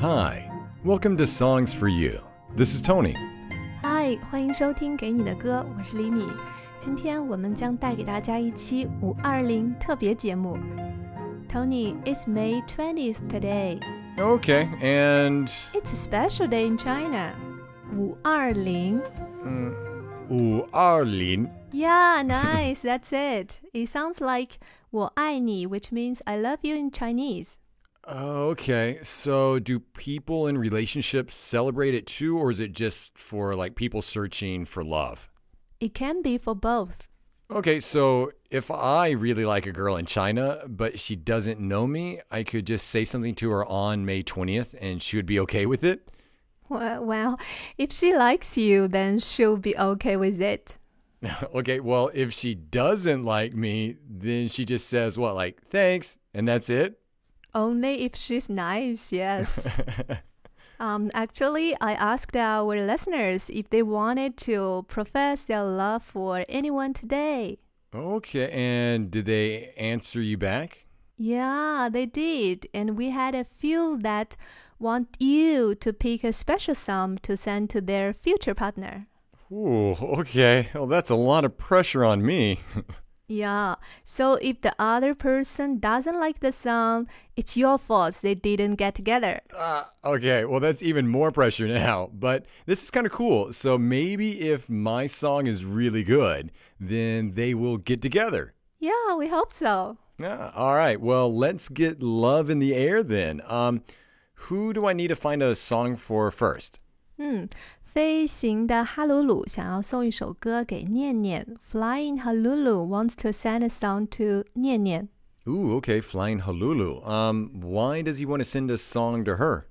Hi, welcome to Songs for You. This is Tony. Hi，欢迎收听《给你的歌》，我是李米。今天我们将带给大家一期五二零特别节目。Tony, it's May 20th today. Okay, and It's a special day in China. 五二零。五二零 Yeah, nice. That's it. It sounds like 我爱你, which means I love you in Chinese. Okay, so do people in relationships celebrate it too, or is it just for like people searching for love? It can be for both. Okay, so if I really like a girl in China, but she doesn't know me, I could just say something to her on May 20th and she would be okay with it? Well, well, if she likes you, then she'll be okay with it. okay, well, if she doesn't like me, then she just says, what, like, thanks, and that's it? Only if she's nice, yes. um, actually, I asked our listeners if they wanted to profess their love for anyone today. Okay, and did they answer you back? Yeah, they did. And we had a few that want you to pick a special song to send to their future partner. Ooh, okay. Well, that's a lot of pressure on me. Yeah, so if the other person doesn't like the song, it's your fault they didn't get together. Uh, okay, well, that's even more pressure now. But this is kind of cool. So maybe if my song is really good, then they will get together. Yeah, we hope so. Yeah, all right. Well, let's get love in the air then. Um, who do I need to find a song for first? 嗯，飞行的哈鲁鲁想要送一首歌给念念。Flying Halulu wants to send a song to 念念。 Ooh, okay, Flying Halulu. Um, why does he want to send a song to her?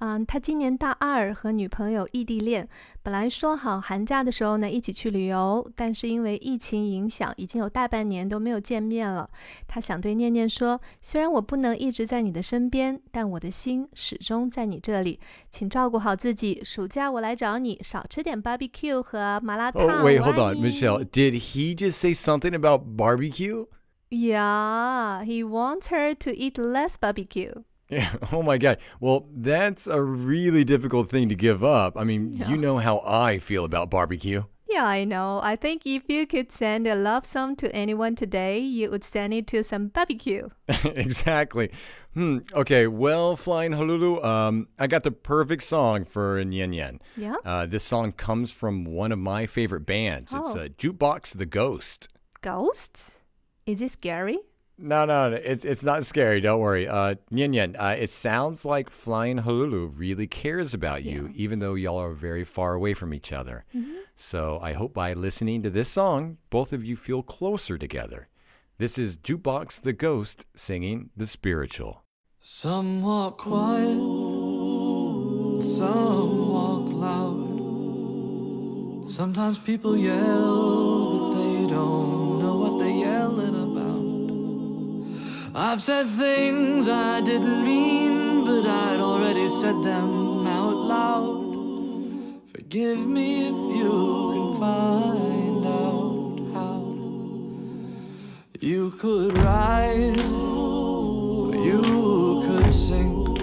嗯，他今年大二，和女朋友异地恋。本来说好寒假的时候呢一起去旅游，但是因为疫情影响，已经有大半年都没有见面了。他想对念念说，虽然我不能一直在你的身边，但我的心始终在你这里。请照顾好自己，暑假我来找你，少吃点 barbecue 和麻辣烫。Oh, wait, hold on, Michelle. Did he just say something about barbecue? Yeah, he wants her to eat less barbecue. Yeah. Oh my God. Well, that's a really difficult thing to give up. I mean, you know how I feel about barbecue. Yeah, I know. I think if you could send a love song to anyone today, you would send it to some barbecue. exactly. Hmm. Okay. Well, Flying Honolulu, um, I got the perfect song for Yen Yen. Yeah? Uh, this song comes from one of my favorite bands. Oh. It's uh, Jukebox the Ghost. Ghosts? Is it scary? No, no, no, it's it's not scary. Don't worry. Uh, Yen Yen, uh, it sounds like Flying Honolulu really cares about you, even though y'all are very far away from each other. So I hope by listening to this song, both of you feel closer together. This is Jukebox the Ghost singing the spiritual. Some walk quiet, some walk loud. Sometimes people yell, I've said things I didn't mean, but I'd already said them out loud. Forgive me if you can find out how. You could rise, you could sink.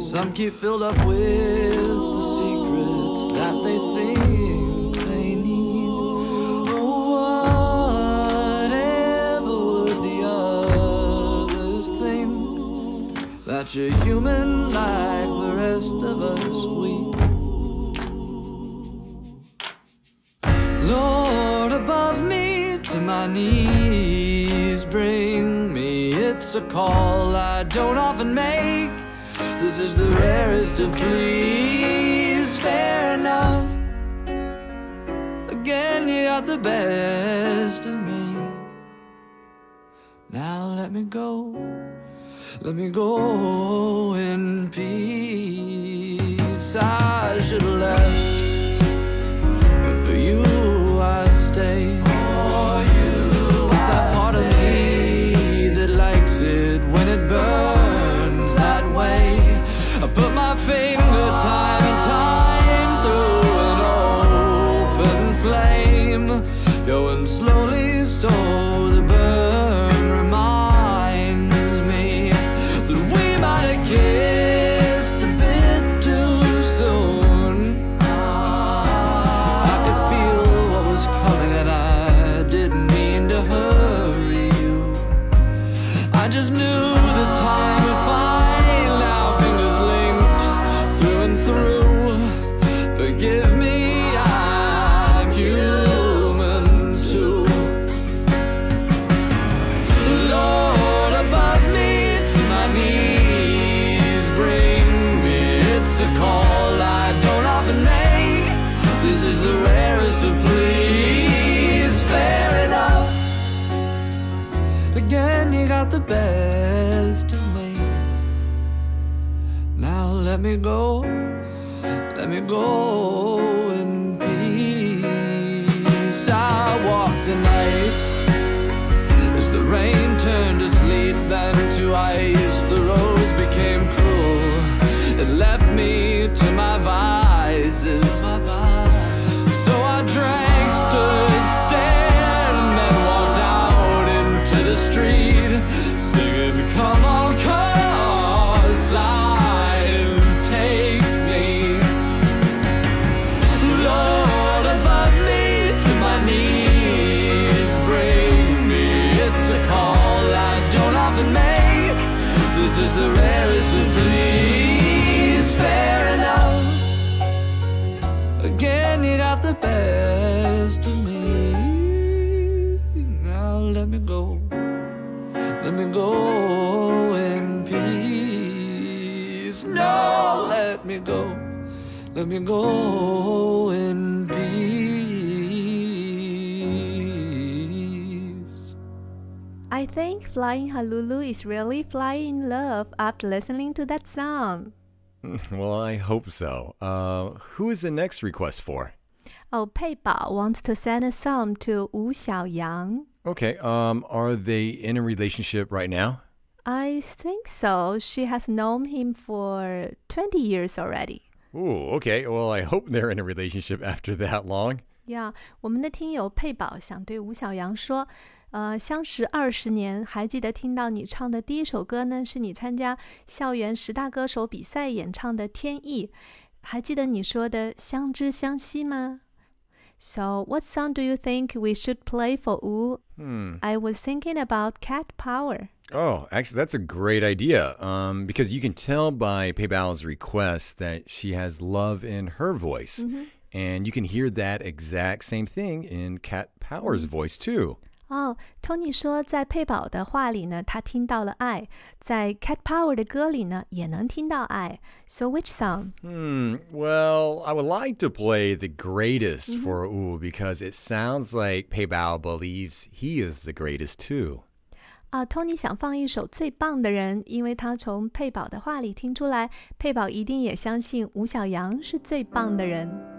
Some keep filled up with the secrets that they You're human like the rest of us, we. Lord above me to my knees, bring me. It's a call I don't often make. This is the rarest of pleas. Fair enough. Again, you got the best of me. Now let me go. Let me go in peace. I should have left. Best of me. Now let me go. Let me go in peace. I walk the night as the rain turned to sleet, then to ice. The roads became cruel. It left me to my vices. Me go. Let me go in peace. I think Flying Halulu is really flying in love after listening to that song. Well, I hope so. Uh, who is the next request for? Oh, Pei Bao wants to send a song to Wu Xiaoyang. Okay, um, are they in a relationship right now? I think so. She has known him for 20 years already. Ooh, okay. Well, I hope they're in a relationship after that long. Yeah，我们的听友佩宝想对吴小阳说，呃，相识二十年，还记得听到你唱的第一首歌呢，是你参加校园十大歌手比赛演唱的《天意》，还记得你说的相知相惜吗？So what song do you think we should play for Wu? Hmm. I was thinking about Cat Power. Oh, actually, that's a great idea um, because you can tell by Pei Bao's request that she has love in her voice. Mm-hmm. And you can hear that exact same thing in Cat Power's mm-hmm. voice, too. 哦、oh,，Tony 说，在佩宝的话里呢，他听到了爱；在 Cat Power 的歌里呢，也能听到爱。So which song? Hmm. Well, I would like to play the greatest -hmm. for Wu because it sounds like Pei Bao believes he is the greatest too. 啊托尼想放一首《最棒的人》，因为他从佩宝的话里听出来，佩宝一定也相信吴小阳是最棒的人。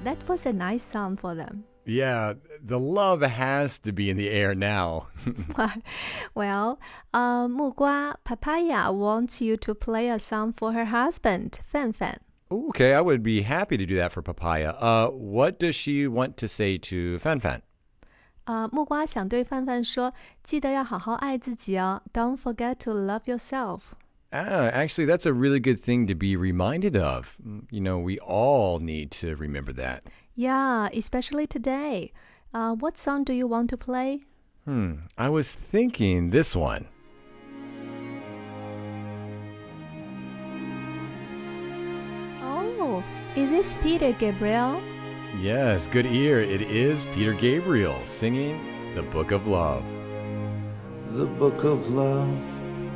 compose a nice song for them. Yeah, the love has to be in the air now. well, uh, 木瓜 Papaya wants you to play a song for her husband, Fan Fan. okay, I would be happy to do that for Papaya. Uh, what does she want to say to Fan Fan? 呃，木瓜想对范范说，记得要好好爱自己哦，Don't forget to love yourself. Ah, actually, that's a really good thing to be reminded of. Mm, You know, we all need to remember that. Yeah, especially today. Uh, what song do you want to play? Hmm, I was thinking this one. Oh, is this Peter Gabriel? Yes, good ear. It is Peter Gabriel singing The Book of Love. The book of love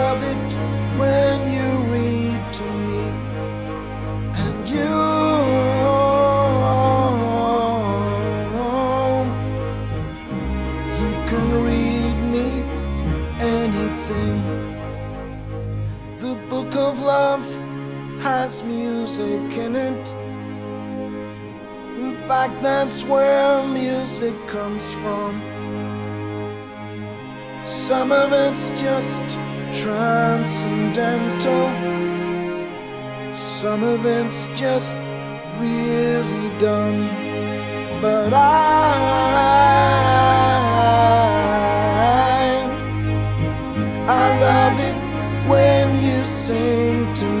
when some of it's just transcendental. Some of it's just really dumb. But I, I love it when you sing to me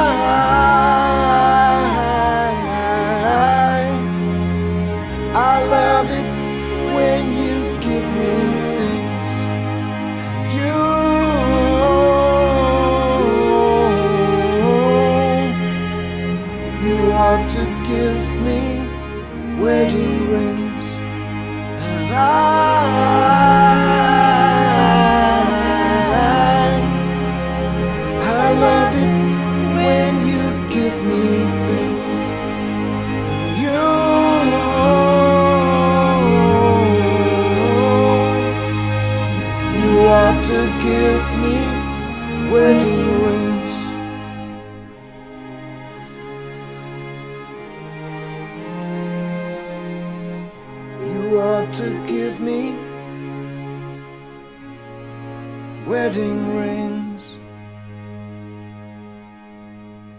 wedding rings. And I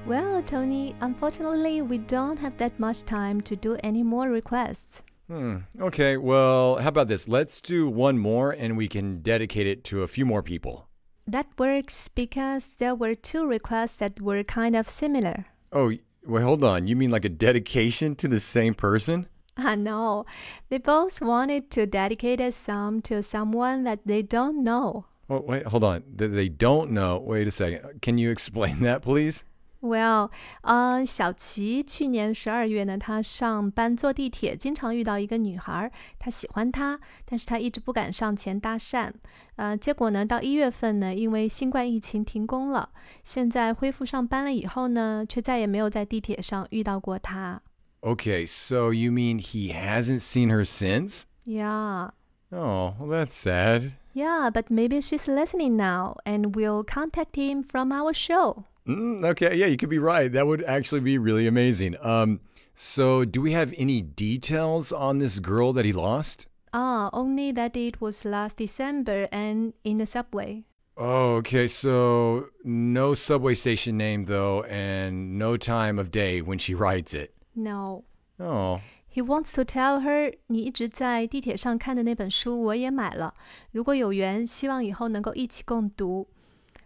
Well, Tony, unfortunately, we don't have that much time to do any more requests. Hmm. Okay, well, how about this? Let's do one more and we can dedicate it to a few more people. That works because there were two requests that were kind of similar. Oh, wait, hold on. You mean like a dedication to the same person? I know. They both wanted to dedicate a song to someone that they don't know. Oh, wait, hold on. That they don't know. Wait a second. Can you explain that, please? Well，呃，小琪去年十二月呢，他上班坐地铁，经常遇到一个女孩，他喜欢她，但是他一直不敢上前搭讪。呃，结果呢，到一月份呢，因为新冠疫情停工了，现在恢复上班了以后呢，却再也没有在地铁上遇到过她。 Okay, so you mean he hasn't seen her since? Yeah. Oh, well, that's sad. Yeah, but maybe she's listening now and will contact him from our show. Mm, okay, yeah, you could be right. That would actually be really amazing. Um, so do we have any details on this girl that he lost? Ah, only that it was last December and in the subway. Oh, okay. So no subway station name though, and no time of day when she writes it. No. Oh, He wants to tell her，你一直在地铁上看的那本书我也买了，如果有缘，希望以后能够一起共读。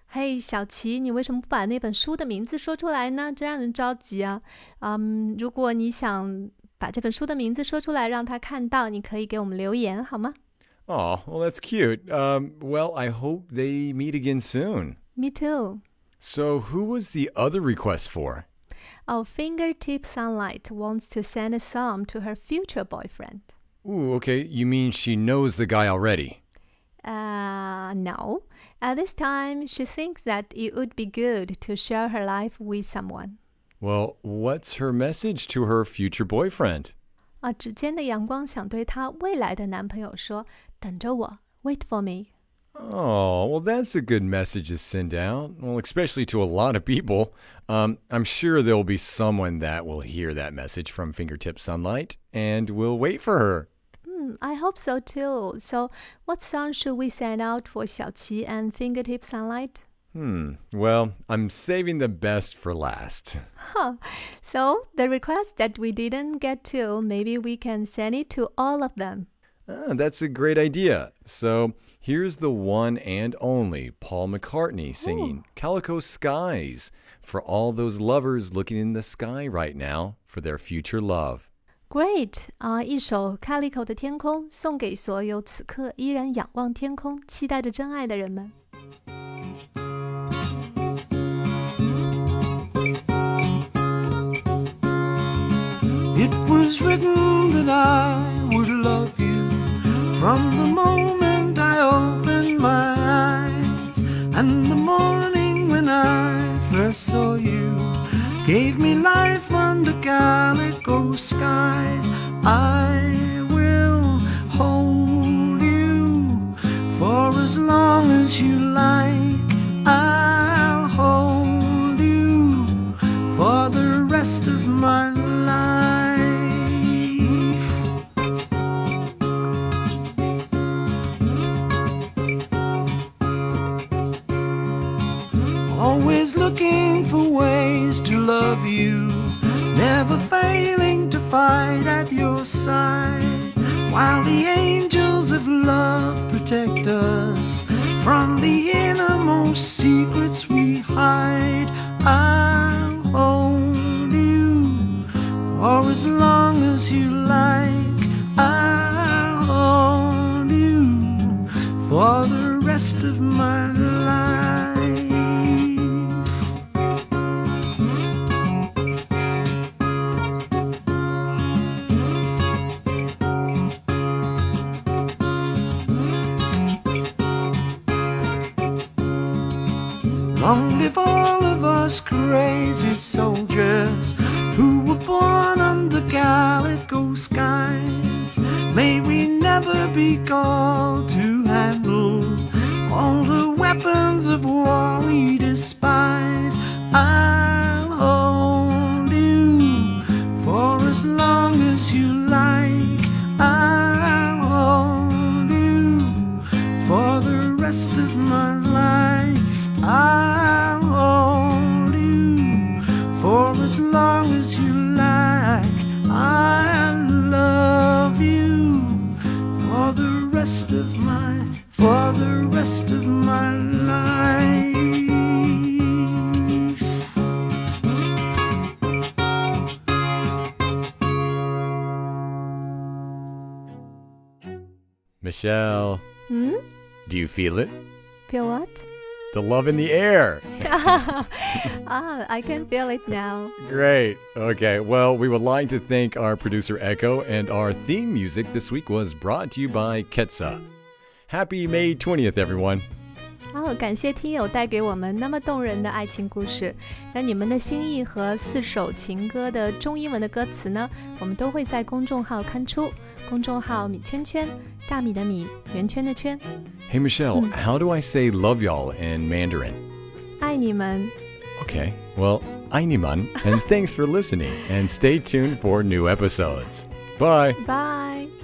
嘿，小琪，你为什么不把那本书的名字说出来呢？真让人着急啊！嗯，如果你想把这本书的名字说出来，让他看到，你可以给我们留言好吗 oh, well, that's cute. Um, well, I hope they meet again soon. ？Me too. So who was the other request for? Oh, fingertip sunlight wants to send a song to her future boyfriend. Ooh, okay. You mean she knows the guy already? Uh, no. At this time, she thinks that it would be good to share her life with someone. Well, what's her message to her future boyfriend? 啊，指尖的阳光想对她未来的男朋友说：“等着我，wait for me。 Oh, well, that's a good message to send out. Well, especially to a lot of people. Um, I'm sure there'll be someone that will hear that message from Fingertip Sunlight and will wait for her. Hmm, I hope so too. So, what song should we send out for 小齐 and Fingertip Sunlight? Hmm. Well, I'm saving the best for last. Huh. So, the request that we didn't get to, maybe we can send it to all of them. Ah, that's a great idea. So here's the one and only Paul McCartney singing Calico Skies for all those lovers looking in the sky right now for their future love. Great 啊、一首 Calico 的天空，送给所有此刻依然仰望天空、期待着真爱的人们。 It was written that I would love you from the moment I opened my eyes. And the morning when I first saw you gave me life under calico skies. I will hold you for as long as do you feel it? Feel what? The love in the air. ah, I can feel it now. Great. Okay. Well, we would like to thank our producer Echo, and our theme music this week was brought to you by Ketsa. Happy May 20th, everyone. 好，感谢听友带给我们那么动人的爱情故事。那你们的心意和四首情歌的中英文的歌词呢？我们都会在公众号刊出。公众号米圈圈，大米的米，圆圈的圈。 Hey, Michelle, how do I say love y'all in Mandarin? 爱你们。 Okay, well, Ainiman, and thanks for listening, and stay tuned for new episodes. Bye. Bye.